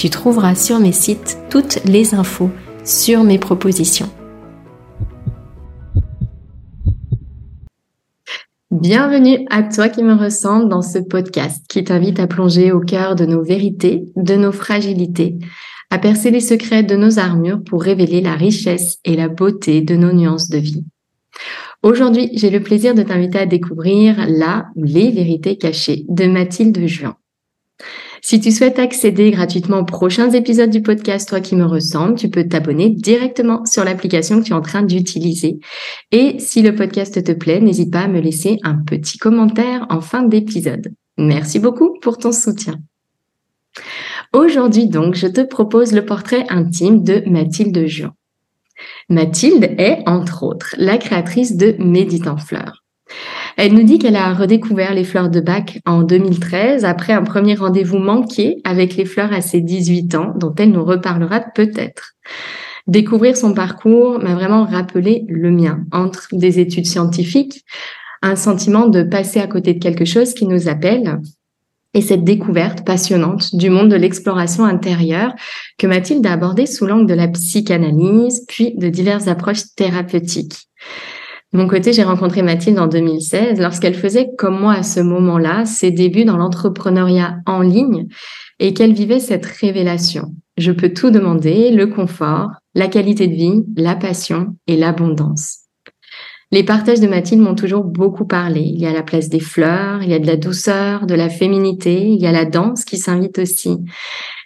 tu trouveras sur mes sites toutes les infos sur mes propositions. Bienvenue à toi qui me ressemble dans ce podcast qui t'invite à plonger au cœur de nos vérités, de nos fragilités, à percer les secrets de nos armures pour révéler la richesse et la beauté de nos nuances de vie. Aujourd'hui, j'ai le plaisir de t'inviter à découvrir la ou les vérités cachées de Mathilde Juin. Si tu souhaites accéder gratuitement aux prochains épisodes du podcast Toi qui me ressemble, tu peux t'abonner directement sur l'application que tu es en train d'utiliser. Et si le podcast te plaît, n'hésite pas à me laisser un petit commentaire en fin d'épisode. Merci beaucoup pour ton soutien. Aujourd'hui donc, je te propose le portrait intime de Mathilde Juan. Mathilde est, entre autres, la créatrice de Méditant Fleurs. Elle nous dit qu'elle a redécouvert les fleurs de bac en 2013 après un premier rendez-vous manqué avec les fleurs à ses 18 ans, dont elle nous reparlera peut-être. Découvrir son parcours m'a vraiment rappelé le mien, entre des études scientifiques, un sentiment de passer à côté de quelque chose qui nous appelle, et cette découverte passionnante du monde de l'exploration intérieure que Mathilde a abordée sous l'angle de la psychanalyse, puis de diverses approches thérapeutiques. Mon côté, j'ai rencontré Mathilde en 2016 lorsqu'elle faisait, comme moi à ce moment-là, ses débuts dans l'entrepreneuriat en ligne et qu'elle vivait cette révélation. Je peux tout demander, le confort, la qualité de vie, la passion et l'abondance. Les partages de Mathilde m'ont toujours beaucoup parlé. Il y a la place des fleurs, il y a de la douceur, de la féminité, il y a la danse qui s'invite aussi.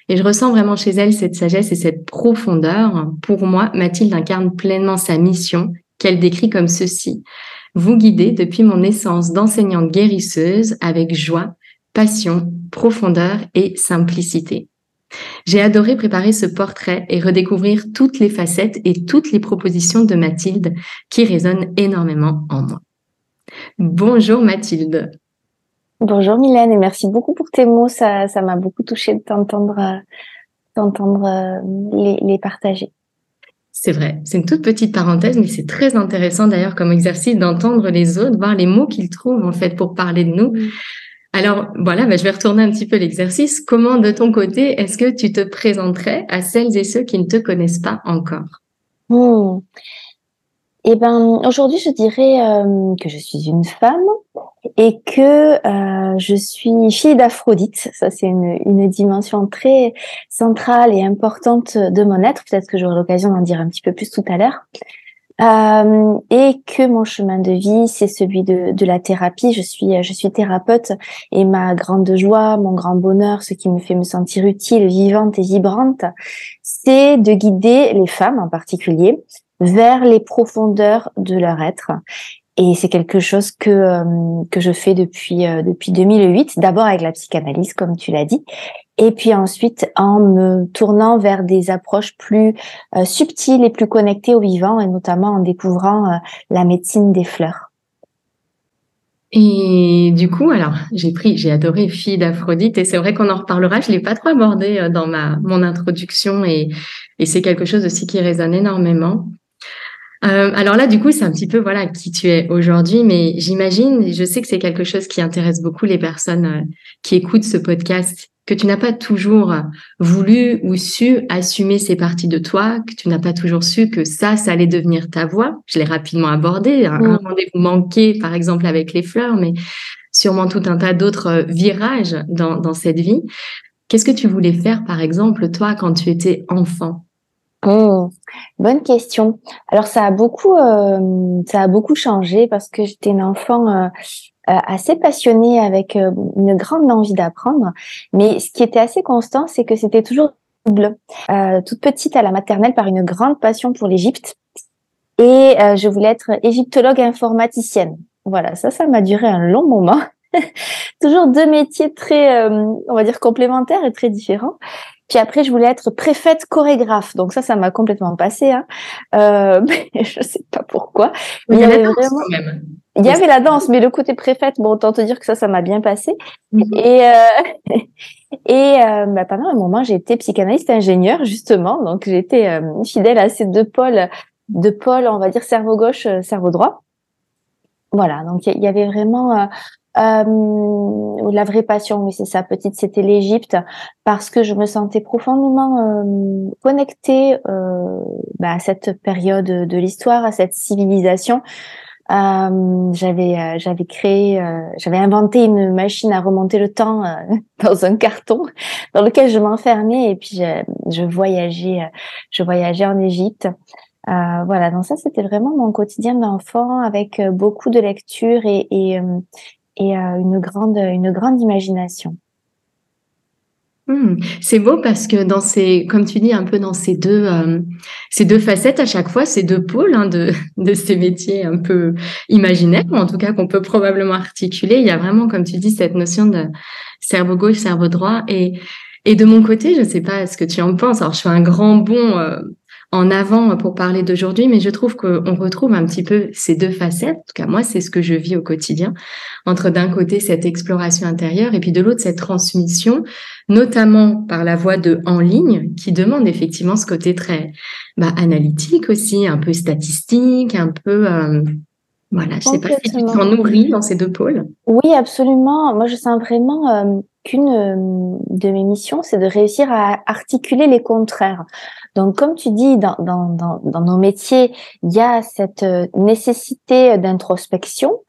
Et je ressens vraiment chez elle cette sagesse et cette profondeur. Pour moi, Mathilde incarne pleinement sa mission qu'elle décrit comme ceci. Vous guidez depuis mon essence d'enseignante guérisseuse avec joie, passion, profondeur et simplicité. J'ai adoré préparer ce portrait et redécouvrir toutes les facettes et toutes les propositions de Mathilde qui résonnent énormément en moi. Bonjour Mathilde. Bonjour Mylène et merci beaucoup pour tes mots. Ça, m'a beaucoup touché de t'entendre, d'entendre euh, les, les partager. C'est vrai, c'est une toute petite parenthèse, mais c'est très intéressant d'ailleurs comme exercice d'entendre les autres, voir les mots qu'ils trouvent en fait pour parler de nous. Alors voilà, bah, je vais retourner un petit peu l'exercice. Comment de ton côté est-ce que tu te présenterais à celles et ceux qui ne te connaissent pas encore? Mm. Eh ben, aujourd'hui, je dirais euh, que je suis une femme et que euh, je suis fille d'Aphrodite. Ça, c'est une, une, dimension très centrale et importante de mon être. Peut-être que j'aurai l'occasion d'en dire un petit peu plus tout à l'heure. Euh, et que mon chemin de vie, c'est celui de, de, la thérapie. Je suis, je suis thérapeute et ma grande joie, mon grand bonheur, ce qui me fait me sentir utile, vivante et vibrante, c'est de guider les femmes en particulier vers les profondeurs de leur être. Et c'est quelque chose que euh, que je fais depuis euh, depuis 2008. D'abord avec la psychanalyse, comme tu l'as dit, et puis ensuite en me tournant vers des approches plus euh, subtiles et plus connectées au vivant, et notamment en découvrant la médecine des fleurs. Et du coup, alors j'ai pris, j'ai adoré Fille d'Aphrodite, et c'est vrai qu'on en reparlera. Je l'ai pas trop abordé dans ma mon introduction et Et c'est quelque chose aussi qui résonne énormément. Euh, alors là, du coup, c'est un petit peu voilà qui tu es aujourd'hui, mais j'imagine, je sais que c'est quelque chose qui intéresse beaucoup les personnes euh, qui écoutent ce podcast, que tu n'as pas toujours voulu ou su assumer ces parties de toi, que tu n'as pas toujours su que ça, ça allait devenir ta voix. Je l'ai rapidement abordé, un, un rendez-vous manqué, par exemple, avec les fleurs, mais sûrement tout un tas d'autres euh, virages dans, dans cette vie. Qu'est-ce que tu voulais faire, par exemple, toi, quand tu étais enfant? Oh, Bonne question. Alors ça a beaucoup, euh, ça a beaucoup changé parce que j'étais une enfant euh, assez passionnée avec une grande envie d'apprendre. Mais ce qui était assez constant, c'est que c'était toujours double. toute petite à la maternelle par une grande passion pour l'Égypte. Et je voulais être égyptologue informaticienne. Voilà, ça, ça m'a duré un long moment. Toujours deux métiers très, euh, on va dire, complémentaires et très différents. Puis après, je voulais être préfète chorégraphe. Donc ça, ça m'a complètement passé. Hein. Euh, mais je sais pas pourquoi. il y, avait la danse quand même. Il y avait la danse, mais le côté préfète, bon, autant te dire que ça, ça m'a bien passé. Mhm. Et euh, et euh, bah, pendant un moment, j'ai été psychanalyste ingénieur justement. Donc j'étais euh, fidèle à ces deux pôles, deux pôles, on va dire cerveau gauche, cerveau droit. Voilà, donc il y, avait vraiment euh, la vraie passion, oui c'est ça, petite, c'était l'Égypte, parce que je me sentais profondément euh, connectée euh, bah, à cette période de l'histoire, à cette civilisation. J'avais j'avais créé, j'avais inventé une machine à remonter le temps dans un carton dans lequel je m'enfermais et puis je, voyageais, je voyageais en Égypte. Voilà, donc ça c'était vraiment mon quotidien d'enfant avec beaucoup de lecture et, et, euh, et une grande une grande imagination. Hmm. c'est beau parce que dans ces, comme tu dis, un peu dans ces deux, ces deux facettes à chaque fois, ces deux pôles hein, de, de ces métiers un peu imaginaires, ou en tout cas qu'on peut probablement articuler, il y a vraiment, comme tu dis, cette notion de cerveau gauche, cerveau droit. Et, et de mon côté, je ne sais pas ce que tu en penses. Alors, je fais un grand bond en avant pour parler d'aujourd'hui, mais je trouve qu'on retrouve un petit peu ces deux facettes. En tout cas, moi, c'est ce que je vis au quotidien, entre d'un côté cette exploration intérieure et puis de l'autre cette transmission, notamment par la voie de en ligne, qui demande effectivement ce côté très bah, analytique aussi, un peu statistique, un peu euh, voilà. Je sais pas si tu t'en nourris dans ces deux pôles. Oui, absolument. Moi, je sens vraiment euh, qu'une euh, de mes missions, c'est de réussir à articuler les contraires. Donc, comme tu dis, dans, nos métiers, il y a cette euh, nécessité d'introspection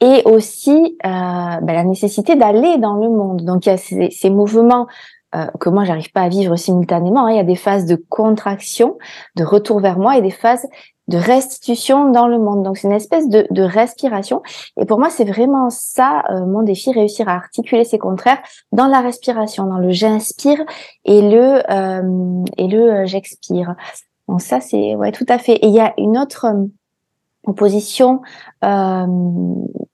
et aussi euh, ben, la nécessité d'aller dans le monde. Donc, il y a ces, ces mouvements euh, que moi j'arrive pas à vivre simultanément. Hein. Il y a des phases de contraction, de retour vers moi et des phases de restitution dans le monde. Donc c'est une espèce de, de, respiration. Et pour moi, c'est vraiment ça euh, mon défi, réussir à articuler ces contraires dans la respiration, dans le j'inspire et le euh, et le euh, j'expire. Donc ça, c'est ouais tout à fait. Et il y a une autre opposition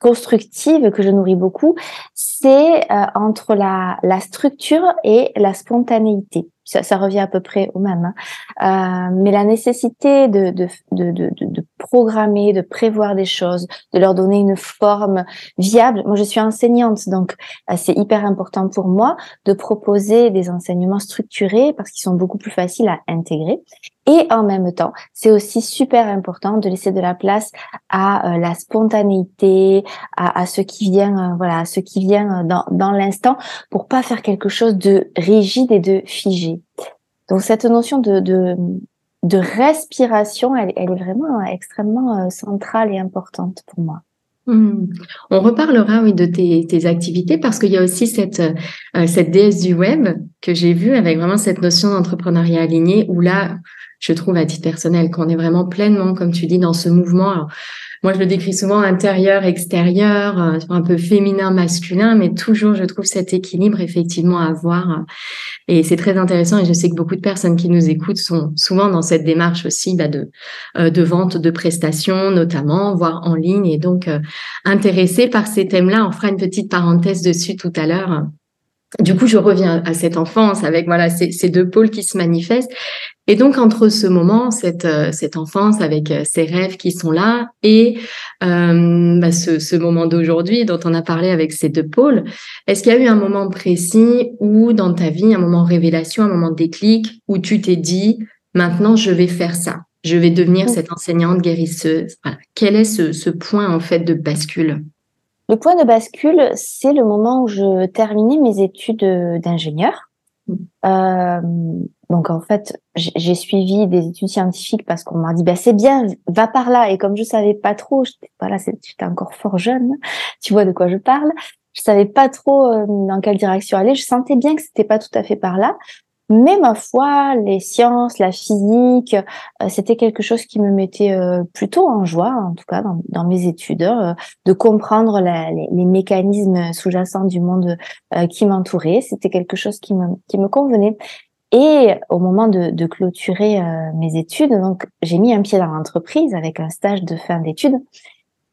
constructive que je nourris beaucoup, c'est entre la, la structure et la spontanéité ça, ça, revient à peu près au même. Hein. Euh, mais la nécessité de, de, de, de, de programmer, de prévoir des choses, de leur donner une forme viable. Moi, je suis enseignante, donc euh, c'est hyper important pour moi de proposer des enseignements structurés parce qu'ils sont beaucoup plus faciles à intégrer. Et en même temps, c'est aussi super important de laisser de la place à euh, la spontanéité, à, ce qui vient, euh, voilà, à ce qui vient dans, dans l'instant, pour pas faire quelque chose de rigide et de figé. Donc cette notion de, de, de respiration, elle, est vraiment extrêmement euh, centrale et importante pour moi. Mmh. On reparlera oui de tes, tes activités parce qu'il y a aussi cette euh, cette déesse du web que j'ai vue avec vraiment cette notion d'entrepreneuriat aligné où là je trouve à titre personnel qu'on est vraiment pleinement comme tu dis dans ce mouvement moi, je le décris souvent intérieur, extérieur, euh, un peu féminin, masculin, mais toujours, je trouve cet équilibre effectivement à avoir. Et c'est très intéressant. Et je sais que beaucoup de personnes qui nous écoutent sont souvent dans cette démarche aussi bah, de, euh, de vente de prestations, notamment, voire en ligne, et donc euh, intéressées par ces thèmes-là. On fera une petite parenthèse dessus tout à l'heure du coup, je reviens à cette enfance avec voilà ces, ces, deux pôles qui se manifestent. Et donc entre ce moment, cette euh, cette enfance avec euh, ces rêves qui sont là et euh, bah, ce, ce moment d'aujourd'hui dont on a parlé avec ces deux pôles, est-ce qu'il y a eu un moment précis où dans ta vie, un moment révélation, un moment déclic où tu t'es dit maintenant je vais faire ça, je vais devenir cette enseignante guérisseuse? Quel est ce, point en fait de bascule? Le point de bascule, c'est le moment où je terminais mes études d'ingénieur. Mm. Euh, donc en fait, j'ai suivi des études scientifiques parce qu'on m'a dit bah c'est bien, va par là. Et comme je savais pas trop, j'étais voilà, j'étais encore fort jeune, tu vois de quoi je parle. Je savais pas trop euh, dans quelle direction aller. Je sentais bien que c'était pas tout à fait par là. Mais ma foi, les sciences, la physique, euh, c'était quelque chose qui me mettait euh, plutôt en joie, en tout cas dans, mes études, euh, de comprendre les, mécanismes sous-jacents du monde qui m'entourait. C'était quelque chose qui me, qui me convenait. Et au moment de, de clôturer mes études, donc j'ai mis un pied dans l'entreprise avec un stage de fin d'études.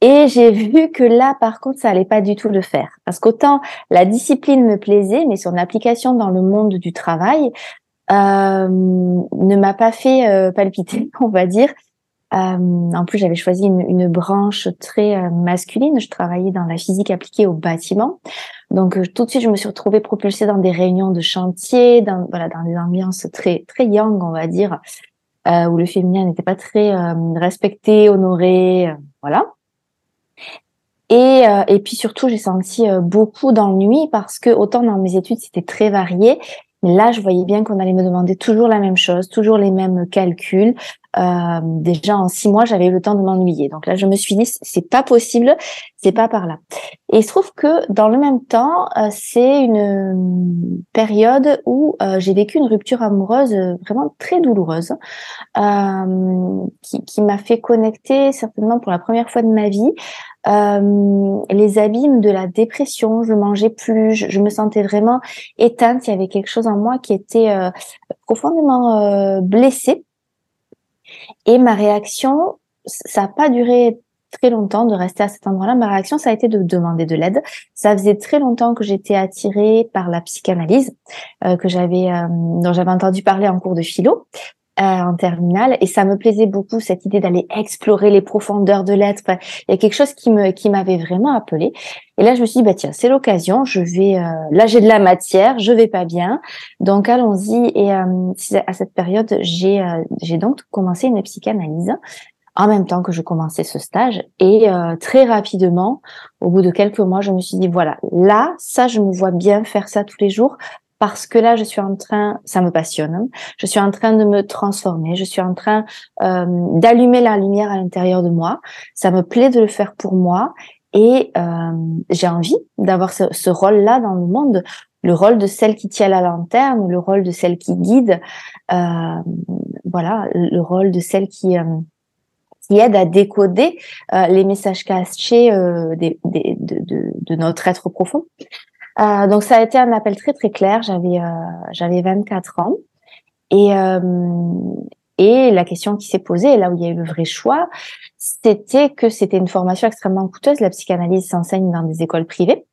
Et j'ai vu que là, par contre, ça allait pas du tout le faire. Parce qu'autant la discipline me plaisait, mais son application dans le monde du travail euh, ne m'a pas fait euh, palpiter, on va dire. Euh, en plus, j'avais choisi une, une, branche très euh, masculine. Je travaillais dans la physique appliquée au bâtiment. Donc, euh, tout de suite, je me suis retrouvée propulsée dans des réunions de chantier, dans, voilà, dans des ambiances très, très young, on va dire, où le féminin n'était pas très respecté, honoré, voilà. Et, euh, et puis surtout, j'ai senti euh, beaucoup d'ennui parce que autant dans mes études, c'était très varié, mais là, je voyais bien qu'on allait me demander toujours la même chose, toujours les mêmes calculs, euh, déjà en six mois, j'avais eu le temps de m'ennuyer. Donc là, je me suis dit, c'est pas possible, c'est pas par là. Et il se trouve que dans le même temps, euh, c'est une euh, période où j'ai vécu une rupture amoureuse vraiment très douloureuse, qui, qui m'a fait connecter certainement pour la première fois de ma vie les abîmes de la dépression. Je mangeais plus, je, me sentais vraiment éteinte. Il y avait quelque chose en moi qui était profondément blessé et ma réaction, ça n'a pas duré très longtemps de rester à cet endroit-là. Ma réaction, ça a été de demander de l'aide. Ça faisait très longtemps que j'étais attirée par la psychanalyse, euh, que j'avais, euh, dont j'avais entendu parler en cours de philo. Euh, en terminale et ça me plaisait beaucoup cette idée d'aller explorer les profondeurs de l'être. il y a quelque chose qui me qui m'avait vraiment appelé. Et là je me suis dit bah tiens c'est l'occasion, je vais euh, là j'ai de la matière, je vais pas bien, donc allons-y. Et euh, à cette période j'ai j'ai donc commencé une psychanalyse en même temps que je commençais ce stage et très rapidement au bout de quelques mois je me suis dit voilà là ça je me vois bien faire ça tous les jours parce que là, je suis en train, ça me passionne, hein. je suis en train de me transformer, je suis en train euh, d'allumer la lumière à l'intérieur de moi. Ça me plaît de le faire pour moi et euh, j'ai envie d'avoir ce, ce rôle-là dans le monde, le rôle de celle qui tient la lanterne, le rôle de celle qui guide, euh, voilà, le rôle de celle qui euh, qui aide à décoder euh, les messages cachés euh, des, des, de, de, de, notre être profond. Euh, donc ça a été un appel très très clair. J'avais euh, j'avais 24 ans et euh, et la question qui s'est posée, là où il y a eu le vrai choix, c'était que c'était une formation extrêmement coûteuse. La psychanalyse s'enseigne dans des écoles privées.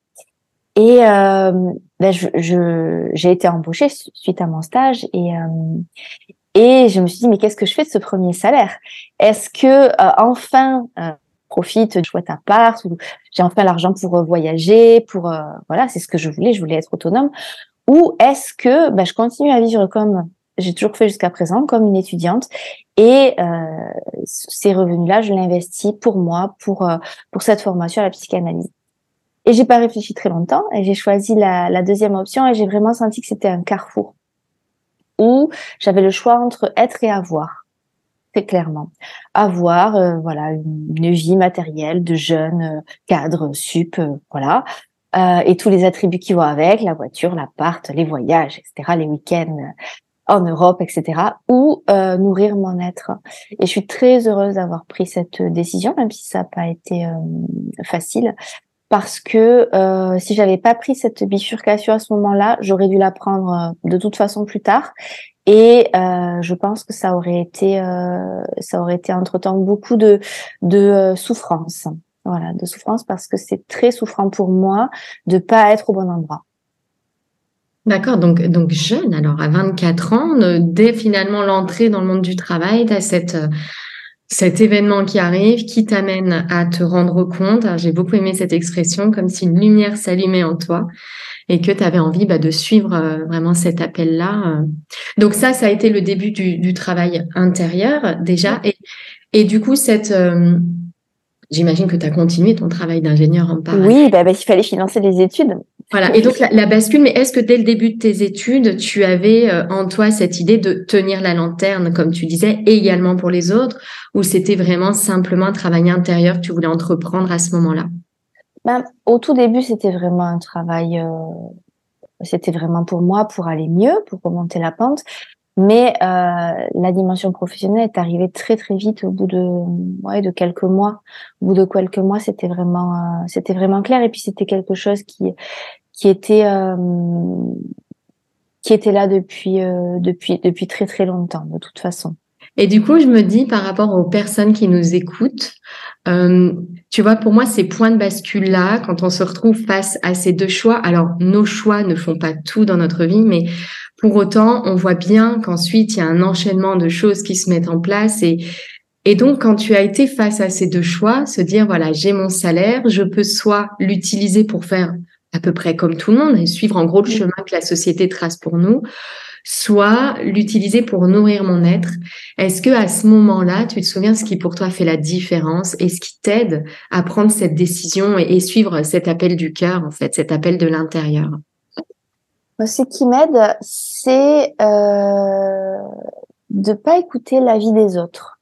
Et euh, ben je, je, j'ai été embauchée suite à mon stage et euh, et je me suis dit mais qu'est-ce que je fais de ce premier salaire? Est-ce que enfin profite de chouette appart, ou j'ai enfin l'argent pour euh, voyager, pour euh, voilà, c'est ce que je voulais, je voulais être autonome. Ou est-ce que bah, je continue à vivre comme j'ai toujours fait jusqu'à présent, comme une étudiante, et euh, ces revenus-là, je l'investis pour moi, pour euh, pour cette formation à la psychanalyse. Et j'ai pas réfléchi très longtemps, et j'ai choisi la deuxième option, et j'ai vraiment senti que c'était un carrefour où j'avais le choix entre être et avoir clairement. Avoir euh, voilà une, vie matérielle de jeune euh, cadre sup, euh, voilà, et tous les attributs qui vont avec, la voiture, l'appart, les voyages, etc., les week-ends en Europe, etc., ou nourrir mon être. Et je suis très heureuse d'avoir pris cette décision, même si ça n'a pas été facile, parce que euh, si j'avais pas pris cette bifurcation à ce moment-là, j'aurais dû la prendre de toute façon plus tard. Et euh, je pense que ça aurait été, euh, ça aurait été entre temps beaucoup de de euh, souffrance, voilà, de souffrance parce que c'est très souffrant pour moi de pas être au bon endroit. D'accord, donc, donc jeune, alors à 24 ans, dès finalement l'entrée dans le monde du travail, tu as cette, cet événement qui arrive, qui t'amène à te rendre compte. J'ai beaucoup aimé cette expression, comme si une lumière s'allumait en toi et que tu avais envie bah, de suivre euh, vraiment cet appel-là. Euh. Donc ça, ça a été le début du, travail intérieur déjà. Et, et du coup, cette... Euh, j'imagine que tu as continué ton travail d'ingénieur en parallèle. Oui, bah, bah, il fallait financer les études. Voilà. Et donc la, bascule, mais est-ce que dès le début de tes études, tu avais en toi cette idée de tenir la lanterne, comme tu disais, également pour les autres, ou c'était vraiment simplement un travail intérieur que tu voulais entreprendre à ce moment-là? Ben, Au tout début, c'était vraiment un travail, euh, c'était vraiment pour moi, pour aller mieux, pour remonter la pente. Mais euh, la dimension professionnelle est arrivée très très vite au bout de ouais, de quelques mois. Au bout de quelques mois, c'était vraiment euh, c'était vraiment clair et puis c'était quelque chose qui qui était euh, qui était là depuis euh, depuis depuis très très longtemps de toute façon. Et du coup, je me dis par rapport aux personnes qui nous écoutent, euh, tu vois, pour moi, ces points de bascule-là, quand on se retrouve face à ces deux choix, alors nos choix ne font pas tout dans notre vie, mais pour autant, on voit bien qu'ensuite, il y a un enchaînement de choses qui se mettent en place. Et, et donc, quand tu as été face à ces deux choix, se dire, voilà, j'ai mon salaire, je peux soit l'utiliser pour faire à peu près comme tout le monde et suivre en gros le chemin que la société trace pour nous, soit l'utiliser pour nourrir mon être. Est-ce que à ce moment-là, tu te souviens ce qui pour toi fait la différence et ce qui t'aide à prendre cette décision et, suivre cet appel du cœur, en fait, cet appel de l'intérieur? Ce qui m'aide, c'est euh, de pas écouter l'avis des autres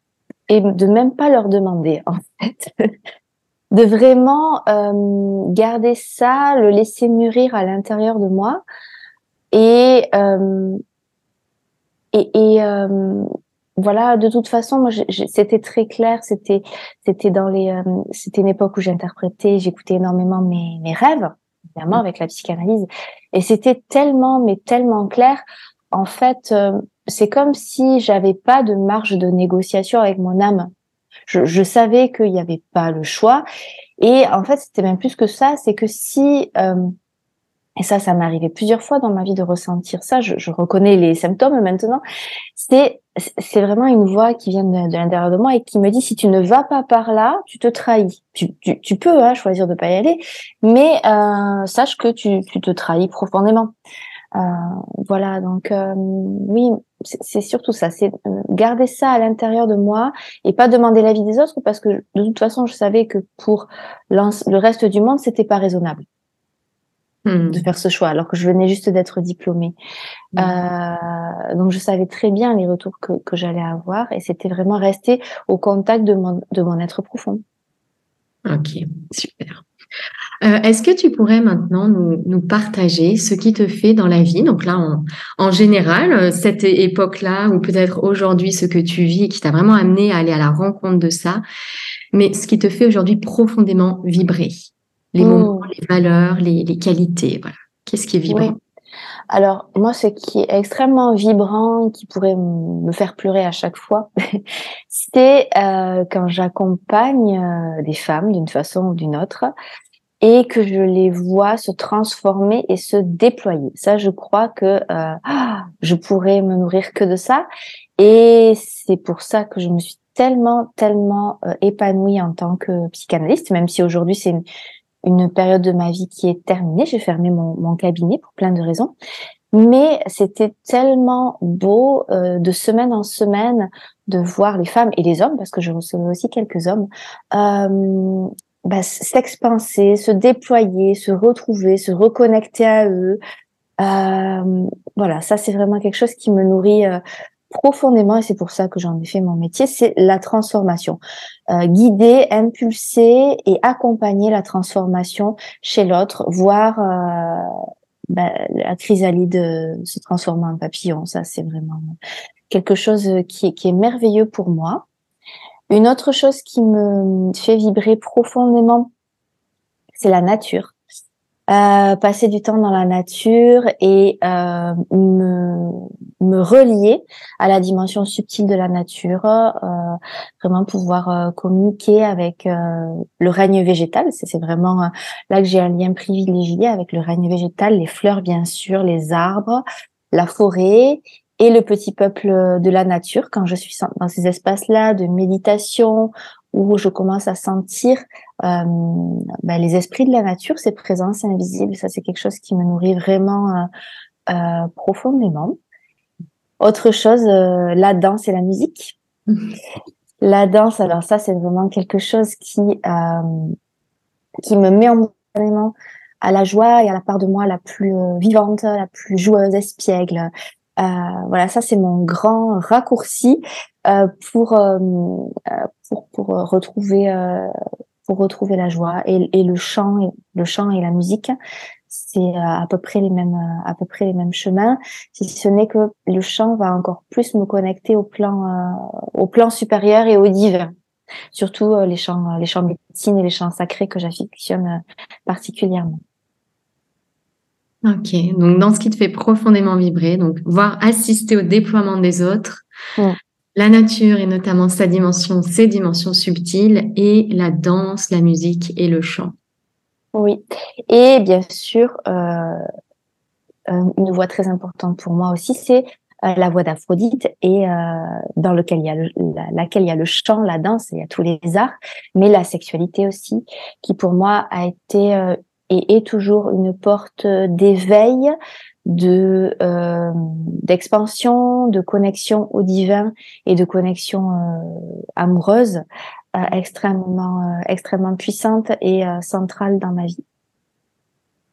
et de même pas leur demander, en fait. de vraiment euh, garder ça, le laisser mûrir à l'intérieur de moi et euh, et, et euh, voilà, de toute façon, moi, c'était très clair. C'était, c'était dans les, euh, c'était une époque où j'interprétais, j'écoutais énormément mes, mes rêves, évidemment avec la psychanalyse, et c'était tellement, mais tellement clair. En fait, euh, c'est comme si j'avais pas de marge de négociation avec mon âme. Je, je savais qu'il n'y avait pas le choix, et en fait, c'était même plus que ça. C'est que si et ça, ça m'est arrivé plusieurs fois dans ma vie de ressentir ça. Je, je reconnais les symptômes maintenant. C'est c'est vraiment une voix qui vient de, l'intérieur de moi et qui me dit si tu ne vas pas par là, tu te trahis. Tu, tu, tu peux hein, choisir de pas y aller, mais euh, sache que tu, tu te trahis profondément. Euh, voilà, donc euh, oui, c'est surtout ça, c'est garder ça à l'intérieur de moi et pas demander l'avis des autres parce que de toute façon, je savais que pour le reste du monde, c'était pas raisonnable. Hmm. de faire ce choix, alors que je venais juste d'être diplômée. Hmm. Euh, donc je savais très bien les retours que, que j'allais avoir et c'était vraiment rester au contact de mon, de mon être profond. Ok, super. Euh, Est-ce que tu pourrais maintenant nous, nous, partager ce qui te fait dans la vie? Donc là, en, en général, euh, cette époque-là, ou peut-être aujourd'hui, ce que tu vis et qui t'a vraiment amené à aller à la rencontre de ça, mais ce qui te fait aujourd'hui profondément vibrer les mmh. moments, les valeurs, les, qualités. Voilà. Qu'est-ce qui est vibrant? Alors, moi, ce qui est extrêmement vibrant, qui pourrait me faire pleurer à chaque fois, c'est euh, quand j'accompagne euh, des femmes d'une façon ou d'une autre et que je les vois se transformer et se déployer. Ça, je crois que euh, je pourrais me nourrir que de ça. Et c'est pour ça que je me suis tellement, tellement épanouie en tant que psychanalyste, même si aujourd'hui c'est une, une période de ma vie qui est terminée. J'ai fermé mon, mon, cabinet pour plein de raisons. Mais c'était tellement beau euh, de semaine en semaine de voir les femmes et les hommes, parce que je recevais aussi quelques hommes, euh, bah, s'expanser, se déployer, se retrouver, se reconnecter à eux. Euh, voilà, ça c'est vraiment quelque chose qui me nourrit euh, profondément, et c'est pour ça que j'en ai fait mon métier, c'est la transformation. Euh, guider, impulser et accompagner la transformation chez l'autre, voir euh, bah, la chrysalide se transformer en papillon. Ça, c'est vraiment quelque chose qui, qui est merveilleux pour moi. Une autre chose qui me fait vibrer profondément, c'est la nature. Euh, passer du temps dans la nature et euh, me, me relier à la dimension subtile de la nature, euh, vraiment pouvoir euh, communiquer avec euh, le règne végétal. C'est vraiment là que j'ai un lien privilégié avec le règne végétal, les fleurs bien sûr, les arbres, la forêt et le petit peuple de la nature quand je suis dans ces espaces-là de méditation où je commence à sentir euh, ben, les esprits de la nature, ces présences invisibles. Ça, c'est quelque chose qui me nourrit vraiment euh, profondément. Autre chose, la danse et la musique. La danse, alors ça, c'est vraiment quelque chose qui qui me met en vraiment à la joie et à la part de moi la plus vivante, la plus joueuse, espiègle, euh, voilà, ça c'est mon grand raccourci euh, pour, euh, pour, pour retrouver pour retrouver la joie et, et, le chant et le chant et la musique c'est à peu près les mêmes à peu près les mêmes chemins si ce n'est que le chant va encore plus me connecter au plan au plan supérieur et au divin. Surtout les chants les chants de médecine et les chants sacrés que j'affectionne particulièrement. Ok, donc dans ce qui te fait profondément vibrer, donc voir assister au déploiement des autres, la nature et notamment sa dimension, ses dimensions subtiles et la danse, la musique et le chant. Oui, et bien sûr, euh, une voix très importante pour moi aussi, c'est euh, la voix d'Aphrodite et euh, dans lequel il y a laquelle il y a le chant, la danse, il y a tous les arts, mais la sexualité aussi, qui pour moi a été et est toujours une porte d'éveil, de euh, d'expansion, de connexion au divin et de connexion euh, amoureuse euh, extrêmement euh, extrêmement puissante et euh, centrale dans ma vie.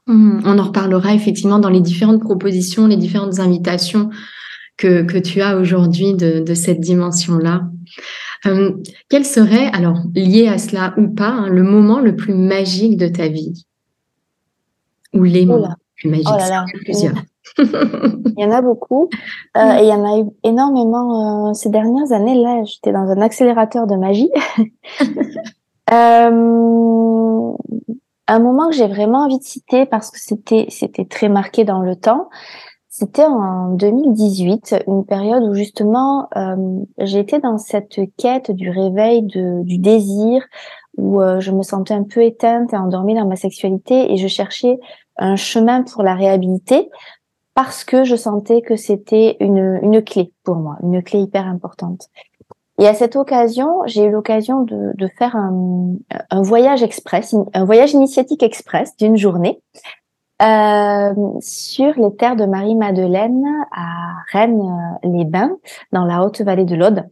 Mmh, on en reparlera effectivement dans les différentes propositions, les différentes invitations que, que tu as aujourd'hui de, de cette dimension-là. Euh, quel serait, alors lié à cela ou pas, hein, le moment le plus magique de ta vie? Ou les mots magiques oh là plusieurs. il y en a beaucoup euh, et il y en a eu énormément euh, ces dernières années. Là, j'étais dans un accélérateur de magie. euh, un moment que j'ai vraiment envie de citer parce que c'était c'était très marqué dans le temps. C'était en 2018, une période où justement j'étais dans cette quête du réveil, de, du désir, où je me sentais un peu éteinte et endormie dans ma sexualité et je cherchais un chemin pour la réhabiliter parce que je sentais que c'était une, une clé pour moi, une clé hyper importante. Et à cette occasion, j'ai eu l'occasion de, faire un, un, voyage express, un voyage initiatique express d'une journée euh, sur les terres de Marie-Madeleine à Rennes-les-Bains, dans la haute vallée de l'Aude.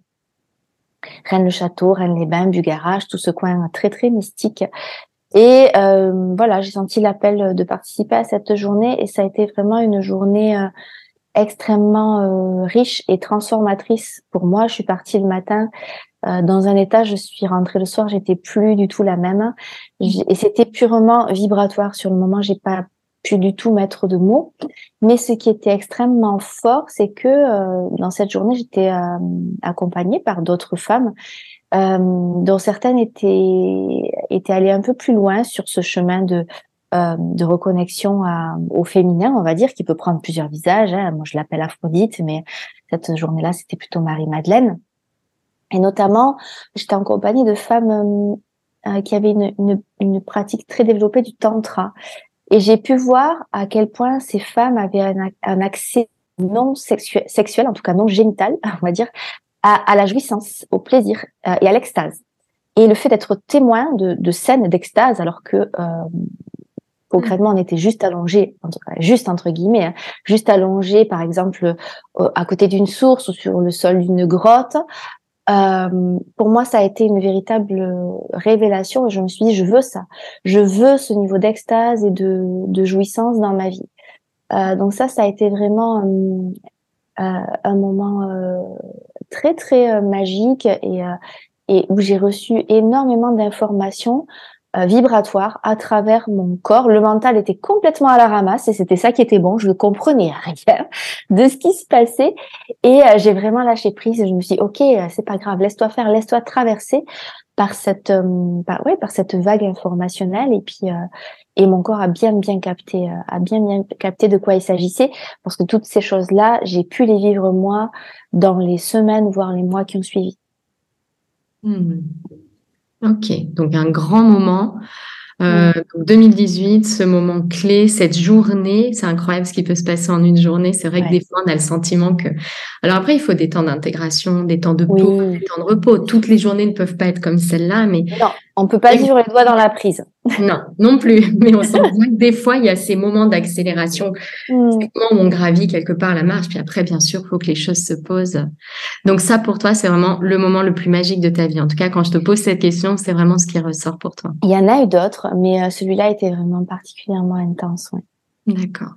Rennes-le-Château, Rennes-les-Bains, Bugarage, tout ce coin très très mystique et euh, voilà, j'ai senti l'appel de participer à cette journée et ça a été vraiment une journée euh, extrêmement euh, riche et transformatrice pour moi. Je suis partie le matin euh, dans un état, je suis rentrée le soir, j'étais plus du tout la même et c'était purement vibratoire sur le moment. J'ai pas pu du tout mettre de mots, mais ce qui était extrêmement fort, c'est que dans cette journée, j'étais accompagnée par d'autres femmes euh, dont certaines étaient, étaient allées un peu plus loin sur ce chemin de, euh, de reconnexion à, au féminin, on va dire, qui peut prendre plusieurs visages. Hein. Moi, je l'appelle Aphrodite, mais cette journée-là, c'était plutôt Marie-Madeleine. Et notamment, j'étais en compagnie de femmes euh, qui avaient une, une, une, pratique très développée du tantra. Et j'ai pu voir à quel point ces femmes avaient un, un accès non sexuel, sexuel, en tout cas non génital, on va dire, à, la jouissance, au plaisir euh, et à l'extase. Et le fait d'être témoin de, de scènes d'extase, alors que euh, concrètement on était juste allongé, juste entre guillemets, hein, juste allongé par exemple euh, à côté d'une source ou sur le sol d'une grotte. Euh, pour moi, ça a été une véritable révélation et je me suis dit, je veux ça. Je veux ce niveau d'extase et de, de jouissance dans ma vie. Euh, donc ça, ça a été vraiment un moment très très euh, magique et, euh, et où j'ai reçu énormément d'informations euh, vibratoires à travers mon corps. Le mental était complètement à la ramasse et c'était ça qui était bon. Je ne comprenais rien de ce qui se passait et j'ai vraiment lâché prise. Je me suis dit, ok, c'est pas grave, laisse-toi faire, laisse-toi traverser par cette, par, ouais, par cette vague informationnelle et puis et mon corps a bien bien capté a bien bien capté de quoi il s'agissait parce que toutes ces choses là j'ai pu les vivre moi dans les semaines, voire les mois qui ont suivi. Hmm. Ok, donc un grand moment Euh, 2018, ce moment clé, cette journée, c'est incroyable ce qui peut se passer en une journée. C'est vrai que des fois, on a le sentiment que. Alors après, il faut des temps d'intégration, des temps de pause, des temps de repos. Toutes les journées ne peuvent pas être comme celle-là, mais. Non, on peut pas vivre les doigts dans la prise. Non, non plus. Mais on sent bien que des fois, il y a ces moments d'accélération, mm. moments où on gravit quelque part la marche. Puis après, bien sûr, il faut que les choses se posent. Donc ça, pour toi, c'est vraiment le moment le plus magique de ta vie. En tout cas, quand je te pose cette question, c'est vraiment ce qui ressort pour toi. Il y en a eu d'autres, mais euh, celui-là était vraiment particulièrement intense. Ouais. D'accord.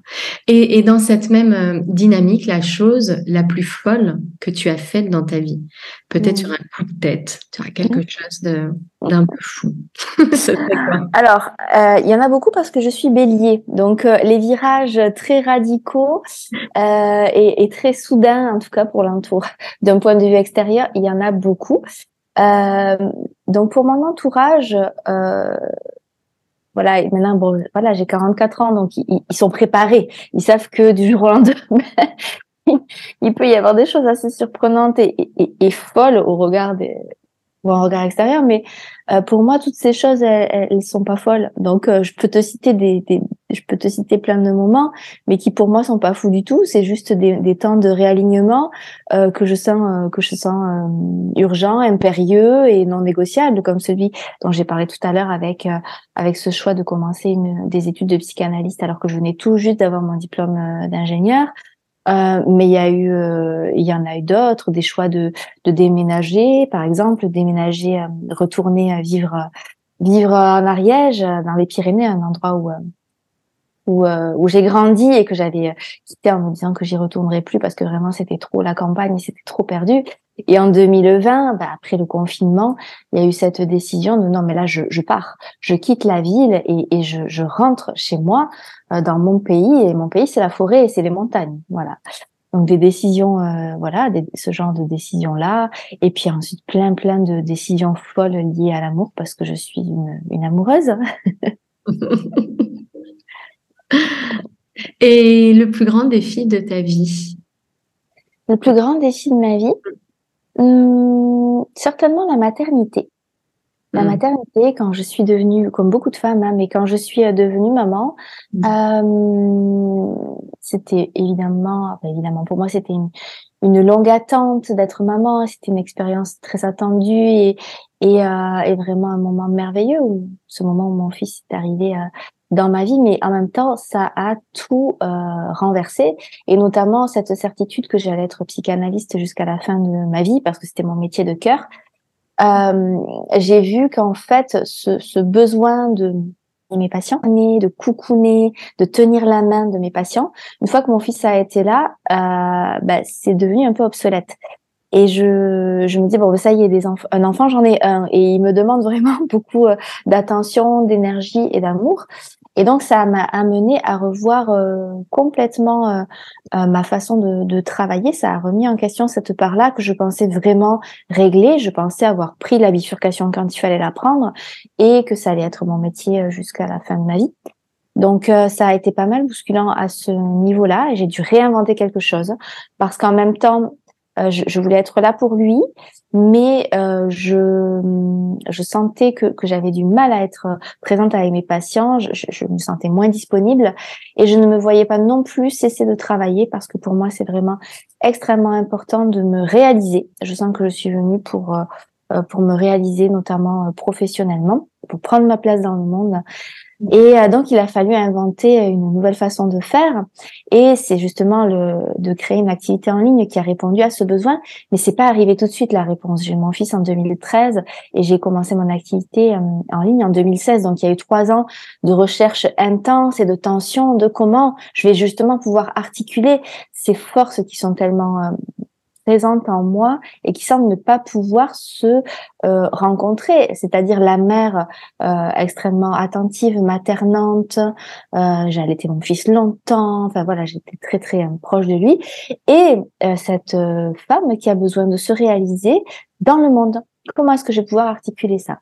Et, et, dans cette même euh, dynamique, la chose la plus folle que tu as faite dans ta vie, peut-être sur un coup de tête, tu as quelque chose d'un peu fou. Alors, euh, il y en a beaucoup parce que je suis bélier. Donc, euh, les virages très radicaux et, et, très soudains, en tout cas pour l'entour, d'un point de vue extérieur, il y en a beaucoup. donc, pour mon entourage, voilà, et maintenant, bon, voilà, j'ai 44 ans, donc ils, sont préparés. Ils savent que du jour au lendemain, il peut y avoir des choses assez surprenantes et, et, et folles au regard des, ou un regard extérieur, mais euh, pour moi, toutes ces choses, elles, elles sont pas folles. Donc, euh, je peux te citer des, des, je peux te citer plein de moments, mais qui pour moi sont pas fous du tout. C'est juste des, des, temps de réalignement euh, que je sens, que je sens urgent, impérieux et non négociable, comme celui dont j'ai parlé tout à l'heure avec avec ce choix de commencer une, des études de psychanalyste alors que je venais tout juste d'avoir mon diplôme d'ingénieur. Euh, mais il y a eu, euh, il y en a eu d'autres, des choix de, de déménager, par exemple, déménager, euh, retourner vivre, vivre en Ariège, dans les Pyrénées, un endroit où où, où j'ai grandi et que j'avais quitté en me disant que j'y retournerais plus parce que vraiment c'était trop la campagne, c'était trop perdu. Et en 2020, bah, après le confinement, il y a eu cette décision de non, mais là, je, je pars, je quitte la ville et, et je, je, rentre chez moi euh, dans mon pays. Et mon pays, c'est la forêt et c'est les montagnes. Voilà. Donc des décisions, euh, voilà, ce genre de décisions là. Et puis ensuite plein, plein de décisions folles liées à l'amour parce que je suis une, une amoureuse. et le plus grand défi de ta vie? Le plus grand défi de ma vie? Hum, certainement la maternité. La mmh. maternité, quand je suis devenue, comme beaucoup de femmes, hein, mais quand je suis euh, devenue maman, euh, c'était évidemment, évidemment pour moi, c'était une, une, longue attente d'être maman. C'était une expérience très attendue et, et, euh, et, vraiment un moment merveilleux. Où, ce moment où mon fils est arrivé euh, dans ma vie, mais en même temps, ça a tout euh, renversé, et notamment cette certitude que j'allais être psychanalyste jusqu'à la fin de ma vie, parce que c'était mon métier de cœur. Euh, j'ai vu qu'en fait, ce, ce, besoin de, mes patients, de coucouner, de tenir la main de mes patients, une fois que mon fils a été là, euh, bah, c'est devenu un peu obsolète. Et je, je me dis, bon, ça y est, des enfants, un enfant, j'en ai un. Et il me demande vraiment beaucoup euh, d'attention, d'énergie et d'amour. Et donc, ça m'a amené à revoir euh, complètement euh, ma façon de, de, travailler. Ça a remis en question cette part-là que je pensais vraiment régler. Je pensais avoir pris la bifurcation quand il fallait la prendre et que ça allait être mon métier jusqu'à la fin de ma vie. Donc ça a été pas mal bousculant à ce niveau-là et j'ai dû réinventer quelque chose parce qu'en même temps euh, je, je, voulais être là pour lui, mais euh, je, je sentais que, que j'avais du mal à être présente avec mes patients. Je, je, me sentais moins disponible et je ne me voyais pas non plus cesser de travailler parce que pour moi c'est vraiment extrêmement important de me réaliser. Je sens que je suis venue pour euh, pour me réaliser notamment professionnellement, pour prendre ma place dans le monde et euh, donc, il a fallu inventer une nouvelle façon de faire. Et c'est justement le, de créer une activité en ligne qui a répondu à ce besoin. Mais c'est pas arrivé tout de suite la réponse. J'ai mon fils en 2013 et j'ai commencé mon activité euh, en ligne en 2016. Donc, il y a eu trois ans de recherche intense et de tension de comment je vais justement pouvoir articuler ces forces qui sont tellement euh, présente en moi et qui semble ne pas pouvoir se euh, rencontrer, c'est-à-dire la mère euh, extrêmement attentive, maternante, euh, j'allaitais mon fils longtemps, enfin voilà, j'étais très très euh, proche de lui, et euh, cette femme qui a besoin de se réaliser dans le monde. Comment est-ce que je vais pouvoir articuler ça?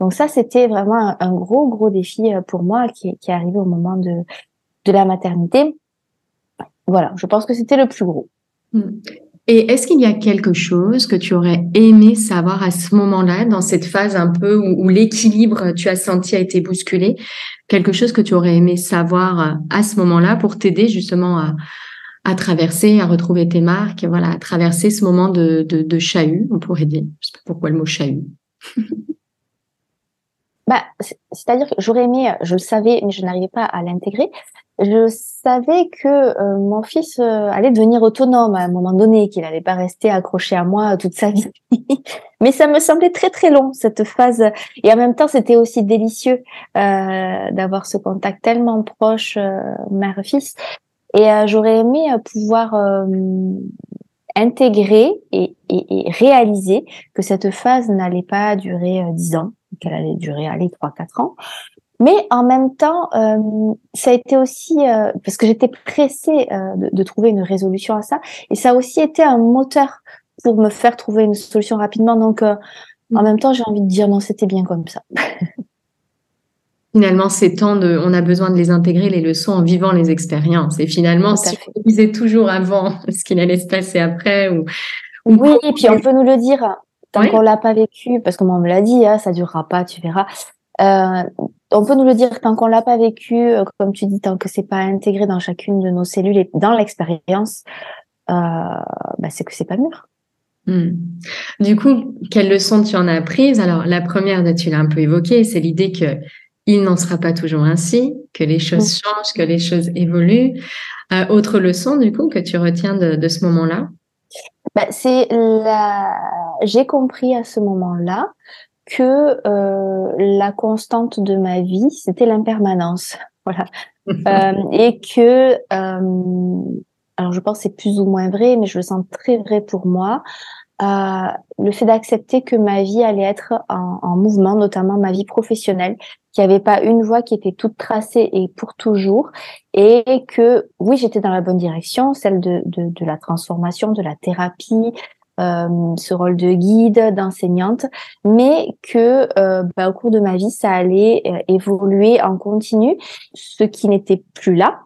Donc ça, c'était vraiment un, gros gros défi pour moi qui, qui est arrivé au moment de de la maternité. Voilà, je pense que c'était le plus gros. Et est-ce qu'il y a quelque chose que tu aurais aimé savoir à ce moment-là, dans cette phase un peu où, l'équilibre, tu as senti, a été bousculé Quelque chose que tu aurais aimé savoir à ce moment-là pour t'aider justement à, à traverser, à retrouver tes marques, voilà, à traverser ce moment de, de, de chahut, on pourrait dire. Je sais pas pourquoi le mot chahut. bah, c'est-à-dire que j'aurais aimé, je le savais, mais je n'arrivais pas à l'intégrer. Je savais que euh, mon fils euh, allait devenir autonome à un moment donné, qu'il n'allait pas rester accroché à moi toute sa vie. mais ça me semblait très très long cette phase, et en même temps c'était aussi délicieux euh, d'avoir ce contact tellement proche mère-fils et euh, j'aurais aimé euh, pouvoir euh, intégrer et, et, et, réaliser que cette phase n'allait pas durer dix ans, qu'elle allait durer allez trois quatre ans. Mais en même temps, ça a été aussi parce que j'étais pressée de, de, trouver une résolution à ça, et ça a aussi été un moteur pour me faire trouver une solution rapidement. Donc, en mm. même temps, j'ai envie de dire non, c'était bien comme ça. finalement, c'est temps de, on a besoin de les intégrer, les leçons, en vivant les expériences. Et finalement, si on disait toujours avant ce qu'il allait se passer après, ou, oui, et puis on peut nous le dire tant qu'on l'a pas vécu, parce que moi on me l'a dit, hein, ça durera pas, tu verras. Euh, on peut nous le dire tant qu'on l'a pas vécu, euh, comme tu dis, tant que c'est pas intégré dans chacune de nos cellules et dans l'expérience, euh, bah, c'est que c'est pas mûr. Hmm. Du coup, quelles leçons tu en as apprises? Alors, la première, tu l'as un peu évoquée, c'est l'idée que il n'en sera pas toujours ainsi, que les choses changent, que les choses évoluent. Euh, autre leçon, du coup, que tu retiens de, ce moment-là? Bah, C'est la... J'ai compris à ce moment-là que euh, la constante de ma vie, c'était l'impermanence. Voilà. euh, et que, euh, alors je pense que c'est plus ou moins vrai, mais je le sens très vrai pour moi. Euh, le fait d'accepter que ma vie allait être en, en, mouvement, notamment ma vie professionnelle, qu'il n'y avait pas une voie qui était toute tracée et pour toujours, et que oui, j'étais dans la bonne direction, celle de, de, de la transformation, de la thérapie, euh, ce rôle de guide, d'enseignante, mais que euh, bah, au cours de ma vie, ça allait euh, évoluer en continu, ce qui n'était plus là,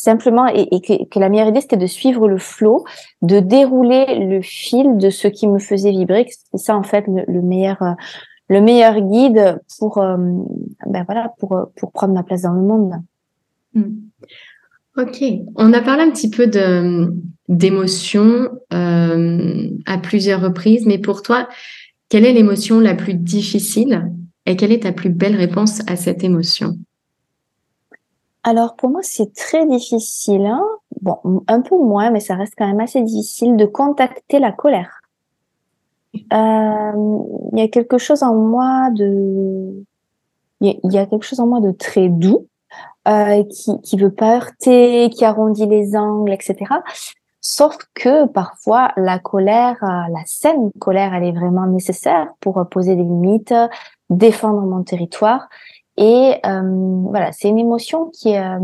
simplement et, que, que, la meilleure idée c'était de suivre le flot, de dérouler le fil de ce qui me faisait vibrer. C'est ça en fait le, le meilleur euh, le meilleur guide pour euh, ben voilà pour pour prendre ma place dans le monde. Hmm. Ok, on a parlé un petit peu de d'émotion euh, à plusieurs reprises, mais pour toi, quelle est l'émotion la plus difficile et quelle est ta plus belle réponse à cette émotion? Alors pour moi c'est très difficile, hein. bon un peu moins, mais ça reste quand même assez difficile de contacter la colère. Euh, il y a quelque chose en moi de, il y, a quelque chose en moi de très doux, euh, qui qui veut pas heurter, qui arrondit les angles, etc. Sauf que parfois la colère, euh, la saine colère, elle est vraiment nécessaire pour poser des limites, défendre mon territoire. Et euh, voilà, c'est une émotion qui euh,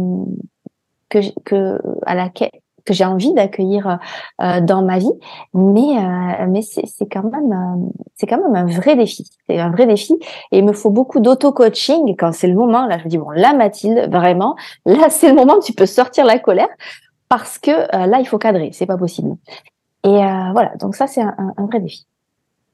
que, que à laquelle que j'ai envie d'accueillir euh, dans ma vie, mais euh, mais c'est quand même euh, c'est quand même un vrai défi. C'est un vrai défi et il me faut beaucoup d'auto-coaching quand c'est le moment. Là, je me dis bon, là Mathilde, vraiment, là c'est le moment où tu peux sortir la colère parce que là il faut cadrer, c'est pas possible. Et voilà, donc ça c'est un, un vrai défi.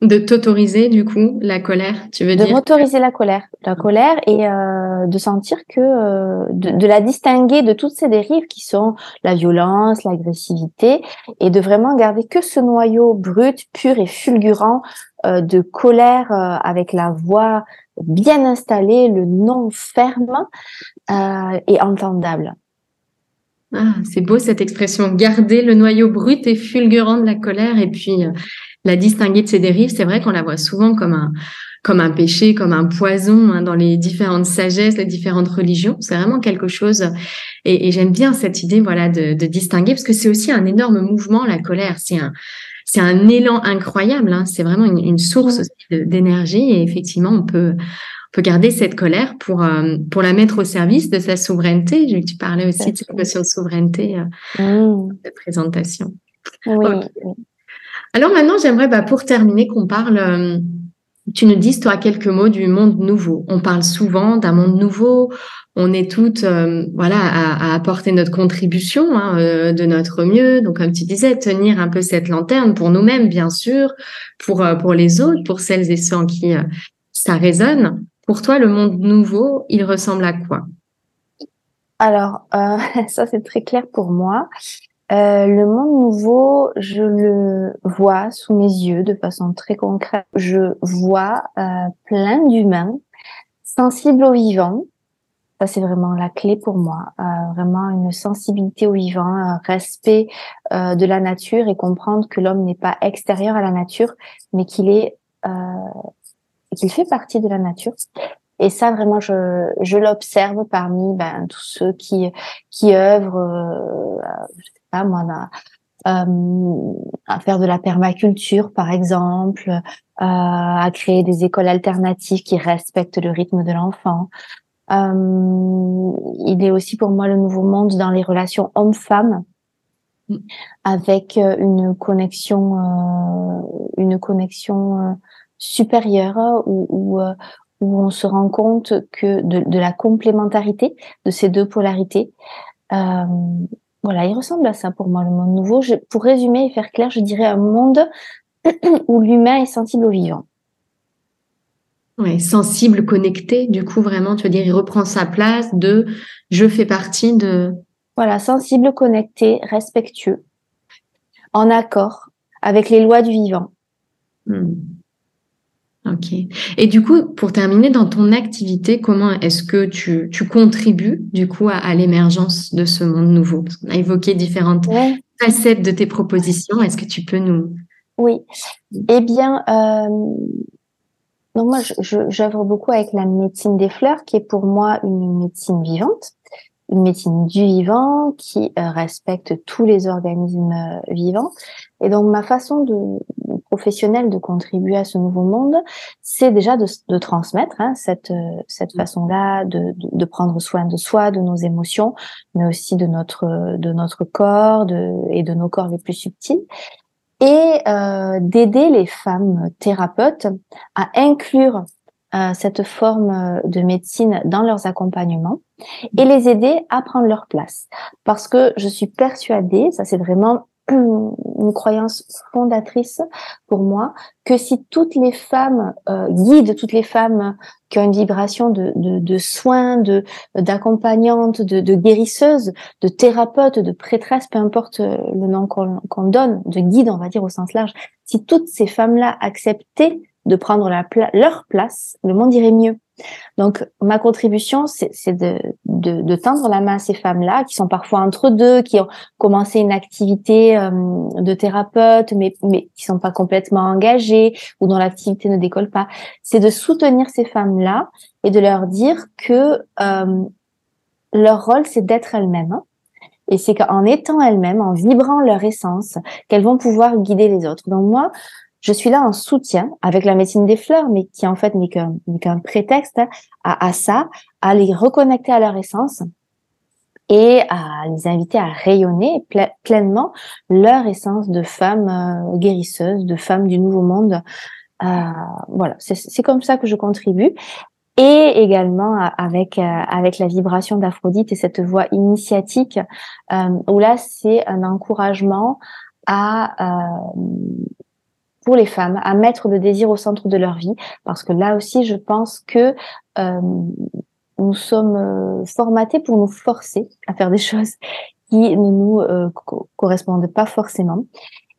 De t'autoriser, du coup, la colère, tu veux de dire? De m'autoriser la colère, la colère et euh, de sentir que, euh, de, la distinguer de toutes ces dérives qui sont la violence, l'agressivité, et de vraiment garder que ce noyau brut, pur et fulgurant euh, de colère avec la voix bien installée, le nom ferme et entendable. Ah, c'est beau cette expression, garder le noyau brut et fulgurant de la colère et puis la distinguer de ses dérives, c'est vrai qu'on la voit souvent comme un, comme un péché, comme un poison hein, dans les différentes sagesses, les différentes religions. C'est vraiment quelque chose. Et, et j'aime bien cette idée, voilà, de, de distinguer parce que c'est aussi un énorme mouvement, la colère. C'est un, c'est un élan incroyable. Hein. C'est vraiment une, une source d'énergie et effectivement, on peut, on peut garder cette colère pour euh, pour la mettre au service de sa souveraineté. Tu parlais aussi de cette notion de souveraineté euh, mmh. de présentation. Oui. Alors maintenant, j'aimerais, bah, pour terminer, qu'on parle euh, tu nous dises, toi, quelques mots du monde nouveau. On parle souvent d'un monde nouveau. On est toutes, euh, voilà, à, apporter notre contribution hein, euh, de notre mieux. Donc, comme tu disais, tenir un peu cette lanterne pour nous-mêmes, bien sûr, pour pour les autres, pour celles et ceux en qui ça résonne. Pour toi, le monde nouveau, il ressemble à quoi? Alors, ça c'est très clair pour moi. Euh, le monde nouveau, je le vois sous mes yeux de façon très concrète. Je vois euh, plein d'humains sensibles au vivant. Ça, c'est vraiment la clé pour moi. Euh, vraiment une sensibilité au vivant, un respect de la nature et comprendre que l'homme n'est pas extérieur à la nature, mais qu'il est qu'il fait partie de la nature. Et ça, vraiment, je, je l'observe parmi ben, tous ceux qui qui œuvrent, à moi, euh, à faire de la permaculture, par exemple, euh, à créer des écoles alternatives qui respectent le rythme de l'enfant. Euh, il est aussi pour moi le nouveau monde dans les relations homme-femme, mm. avec euh, une connexion, euh, une connexion supérieure où, où, où, on se rend compte que de, de, la complémentarité de ces deux polarités. Euh, voilà, il ressemble à ça pour moi, le monde nouveau. Je, pour résumer et faire clair, je dirais un monde où l'humain est sensible au vivant. Oui, sensible, connecté. Du coup, vraiment, tu veux dire, il reprend sa place de je fais partie de. Voilà, sensible, connecté, respectueux, en accord avec les lois du vivant. Hmm. Ok. Et du coup, pour terminer, dans ton activité, comment est-ce que tu, tu, contribues du coup à, l'émergence de ce monde nouveau? Parce qu'on a évoqué différentes facettes de tes propositions. Est-ce que tu peux nous... Oui. Eh bien, euh, donc moi, j'œuvre beaucoup avec la médecine des fleurs, qui est pour moi une médecine vivante une médecine du vivant qui euh, respecte tous les organismes euh, vivants. Et donc ma façon de professionnelle de contribuer à ce nouveau monde, c'est déjà de, de transmettre hein, cette euh, cette façon-là de, de, de, prendre soin de soi, de nos émotions, mais aussi de notre de notre corps de, et de nos corps les plus subtils et euh, d'aider les femmes thérapeutes à inclure euh, cette forme euh, de médecine dans leurs accompagnements et les aider à prendre leur place. Parce que je suis persuadée, ça c'est vraiment une croyance fondatrice pour moi, que si toutes les femmes euh, guident, toutes les femmes qui ont une vibration de, de, de soins, de d'accompagnantes, de, de guérisseuses, de thérapeutes, de prêtresses, peu importe le nom qu'on donne, de guide, on va dire au sens large, si toutes ces femmes-là acceptaient de prendre la leur place, le monde irait mieux. Donc ma contribution, c'est de, de, de, tendre la main à ces femmes-là qui sont parfois entre deux, qui ont commencé une activité euh, de thérapeute, mais, mais qui sont pas complètement engagées ou dont l'activité ne décolle pas. C'est de soutenir ces femmes-là et de leur dire que euh, leur rôle, c'est d'être elles-mêmes. Et c'est qu'en étant elles-mêmes, en vibrant leur essence, qu'elles vont pouvoir guider les autres. Donc moi, je suis là en soutien avec la médecine des fleurs, mais qui en fait n'est qu'un prétexte à, ça, à les reconnecter à leur essence et à les inviter à rayonner pleinement leur essence de femmes euh, guérisseuses, de femmes du nouveau monde. Euh, voilà, c'est comme ça que je contribue. Et également euh, avec euh, avec la vibration d'Aphrodite et cette voix initiatique, où là c'est un encouragement à pour les femmes à mettre le désir au centre de leur vie, parce que là aussi, je pense que euh, nous sommes euh, formatés pour nous forcer à faire des choses qui ne nous euh, correspondent pas forcément.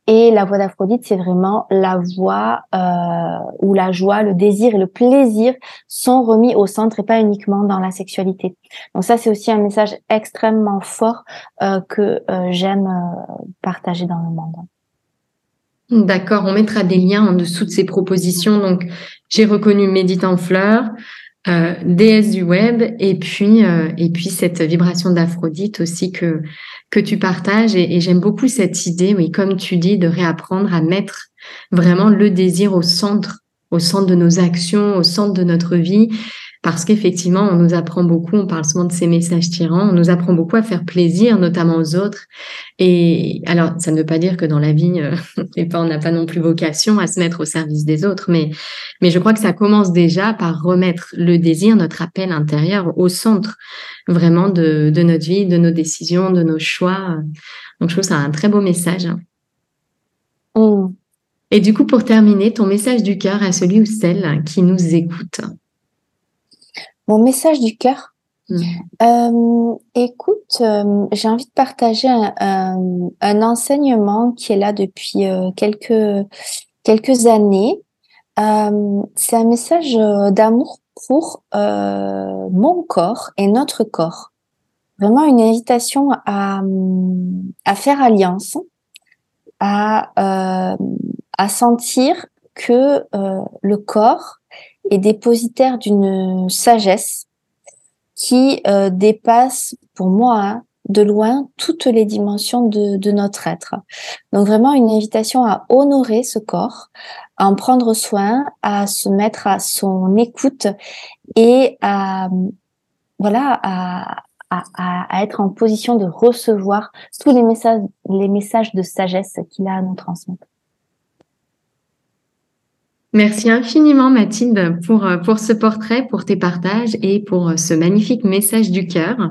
Et la voix d'Aphrodite, c'est vraiment la voix euh, où la joie, le désir et le plaisir sont remis au centre et pas uniquement dans la sexualité. Donc ça, c'est aussi un message extrêmement fort euh, que euh, j'aime partager dans le monde. D'accord, on mettra des liens en dessous de ces propositions. Donc, j'ai reconnu Médite en fleurs, euh, déesse du web, et puis euh, et puis cette vibration d'Aphrodite aussi que que tu partages. Et, j'aime beaucoup cette idée, oui, comme tu dis, de réapprendre à mettre vraiment le désir au centre, au centre de nos actions, au centre de notre vie. Parce qu'effectivement, on nous apprend beaucoup, on parle souvent de ces messages tyrans, on nous apprend beaucoup à faire plaisir, notamment aux autres. Et alors, ça ne veut pas dire que dans la vie, euh, on n'a pas non plus vocation à se mettre au service des autres, mais, mais je crois que ça commence déjà par remettre le désir, notre appel intérieur au centre vraiment de, de notre vie, de nos décisions, de nos choix. Donc, je trouve ça un très beau message. Mm. Et du coup, pour terminer, ton message du cœur à celui ou celle qui nous écoute. Mon message du cœur. Mm. Euh, écoute, euh, j'ai envie de partager un, enseignement qui est là depuis euh, quelques quelques années. c'est un message d'amour pour mon corps et notre corps. Vraiment une invitation à, à faire alliance, à, à sentir que le corps est dépositaire d'une sagesse qui euh, dépasse pour moi hein, de loin toutes les dimensions de, de, notre être. Donc vraiment une invitation à honorer ce corps, à en prendre soin, à se mettre à son écoute et à voilà à, à, à être en position de recevoir tous les messages les messages de sagesse qu'il a à nous transmettre. Merci infiniment Mathilde pour, euh, pour ce portrait, pour tes partages et pour euh, ce magnifique message du cœur. Euh,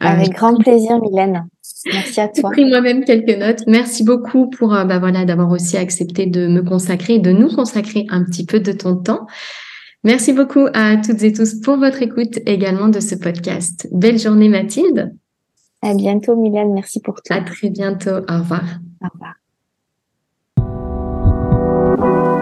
Avec grand plaisir Mylène. Merci à toi. J'ai pris moi-même quelques notes. Merci beaucoup pour bah voilà d'avoir aussi accepté de me consacrer, de nous consacrer un petit peu de ton temps. Merci beaucoup à toutes et tous pour votre écoute également de ce podcast. Belle journée Mathilde. À bientôt Mylène. Merci pour tout. À très bientôt. Au revoir. Au revoir.